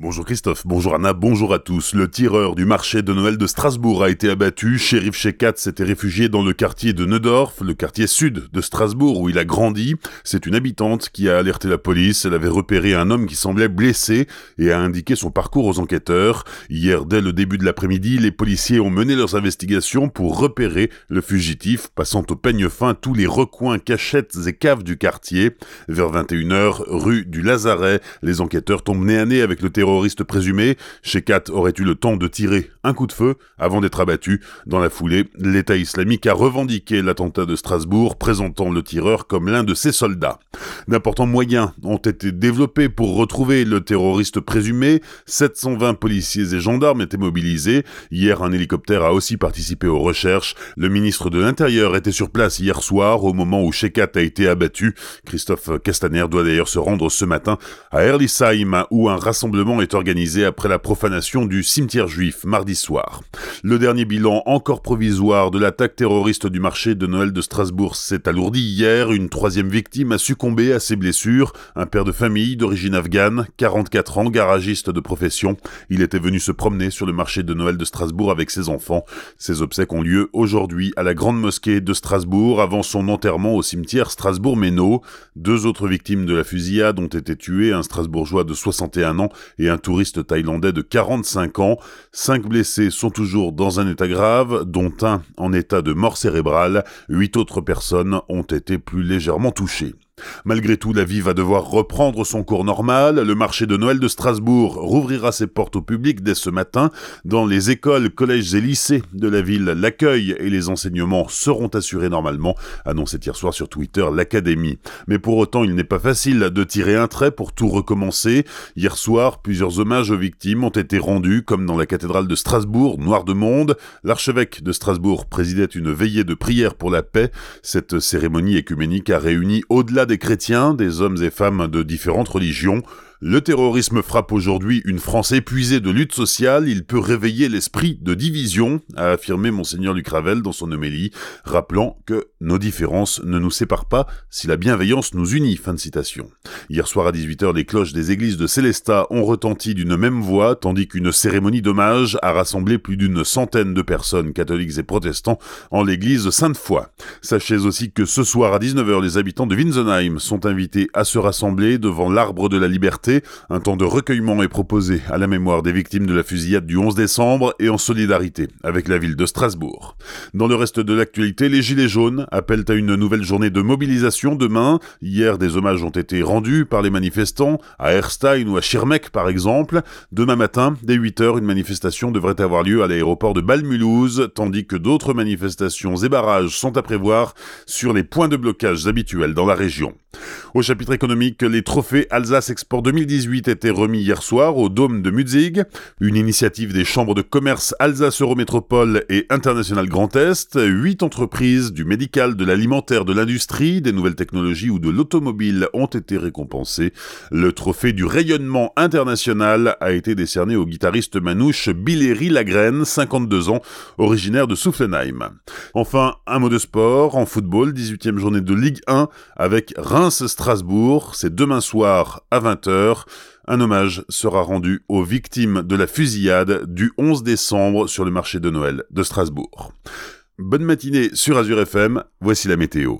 Bonjour Christophe, bonjour Anna, bonjour à tous. Le tireur du marché de Noël de Strasbourg a été abattu. Shérif Shekat s'était réfugié dans le quartier de Neudorf, le quartier sud de Strasbourg où il a grandi. C'est une habitante qui a alerté la police. Elle avait repéré un homme qui semblait blessé et a indiqué son parcours aux enquêteurs. Hier, dès le début de l'après-midi, les policiers ont mené leurs investigations pour repérer le fugitif, passant au peigne fin tous les recoins, cachettes et caves du quartier. Vers 21h, rue du Lazaret, les enquêteurs tombent nez à nez avec le terroriste terroriste présumé, Shekat aurait eu le temps de tirer un coup de feu avant d'être abattu. Dans la foulée, l'État islamique a revendiqué l'attentat de Strasbourg, présentant le tireur comme l'un de ses soldats. D'importants moyens ont été développés pour retrouver le terroriste présumé. 720 policiers et gendarmes étaient mobilisés. Hier, un hélicoptère a aussi participé aux recherches. Le ministre de l'Intérieur était sur place hier soir au moment où Shekat a été abattu. Christophe Castaner doit d'ailleurs se rendre ce matin à Erlisheim où un rassemblement est organisé après la profanation du cimetière juif mardi soir. Le dernier bilan encore provisoire de l'attaque terroriste du marché de Noël de Strasbourg s'est alourdi hier. Une troisième victime a succombé à ses blessures. Un père de famille d'origine afghane, 44 ans, garagiste de profession. Il était venu se promener sur le marché de Noël de Strasbourg avec ses enfants. Ses obsèques ont lieu aujourd'hui à la grande mosquée de Strasbourg avant son enterrement au cimetière Strasbourg-Méno. Deux autres victimes de la fusillade ont été tuées, un Strasbourgeois de 61 ans et un touriste thaïlandais de 45 ans. Cinq blessés sont toujours dans un état grave, dont un en état de mort cérébrale. Huit autres personnes ont été plus légèrement touchées. Malgré tout, la vie va devoir reprendre son cours normal. Le marché de Noël de Strasbourg rouvrira ses portes au public dès ce matin. Dans les écoles, collèges et lycées de la ville, l'accueil et les enseignements seront assurés normalement, annonçait hier soir sur Twitter l'Académie. Mais pour autant, il n'est pas facile de tirer un trait pour tout recommencer. Hier soir, plusieurs hommages aux victimes ont été rendus, comme dans la cathédrale de Strasbourg, Noir de Monde. L'archevêque de Strasbourg présidait une veillée de prière pour la paix. Cette cérémonie écuménique a réuni au-delà des chrétiens, des hommes et femmes de différentes religions, le terrorisme frappe aujourd'hui une France épuisée de lutte sociale, il peut réveiller l'esprit de division, a affirmé monseigneur Lucravel dans son homélie, rappelant que nos différences ne nous séparent pas si la bienveillance nous unit. Fin de citation. Hier soir à 18h, les cloches des églises de Célestat ont retenti d'une même voix, tandis qu'une cérémonie d'hommage a rassemblé plus d'une centaine de personnes, catholiques et protestants, en l'église Sainte-Foy. Sachez aussi que ce soir à 19h, les habitants de Winsenheim sont invités à se rassembler devant l'arbre de la liberté un temps de recueillement est proposé à la mémoire des victimes de la fusillade du 11 décembre et en solidarité avec la ville de Strasbourg. Dans le reste de l'actualité, les Gilets jaunes appellent à une nouvelle journée de mobilisation demain. Hier, des hommages ont été rendus par les manifestants à Erstein ou à Schirmeck par exemple. Demain matin, dès 8h, une manifestation devrait avoir lieu à l'aéroport de Balmulhouse, tandis que d'autres manifestations et barrages sont à prévoir sur les points de blocage habituels dans la région. Au chapitre économique, les trophées Alsace Export 2018 étaient remis hier soir au Dôme de Mutzig, une initiative des chambres de commerce Alsace Eurométropole et International Grand Est. Huit entreprises du médical, de l'alimentaire, de l'industrie, des nouvelles technologies ou de l'automobile ont été récompensées. Le trophée du rayonnement international a été décerné au guitariste manouche Billeri Lagraine, 52 ans, originaire de Soufflenheim. Enfin, un mot de sport, en football, 18e journée de Ligue 1 avec Reims-Strasbourg, c'est demain soir à 20h. Un hommage sera rendu aux victimes de la fusillade du 11 décembre sur le marché de Noël de Strasbourg. Bonne matinée sur Azure FM, voici la météo.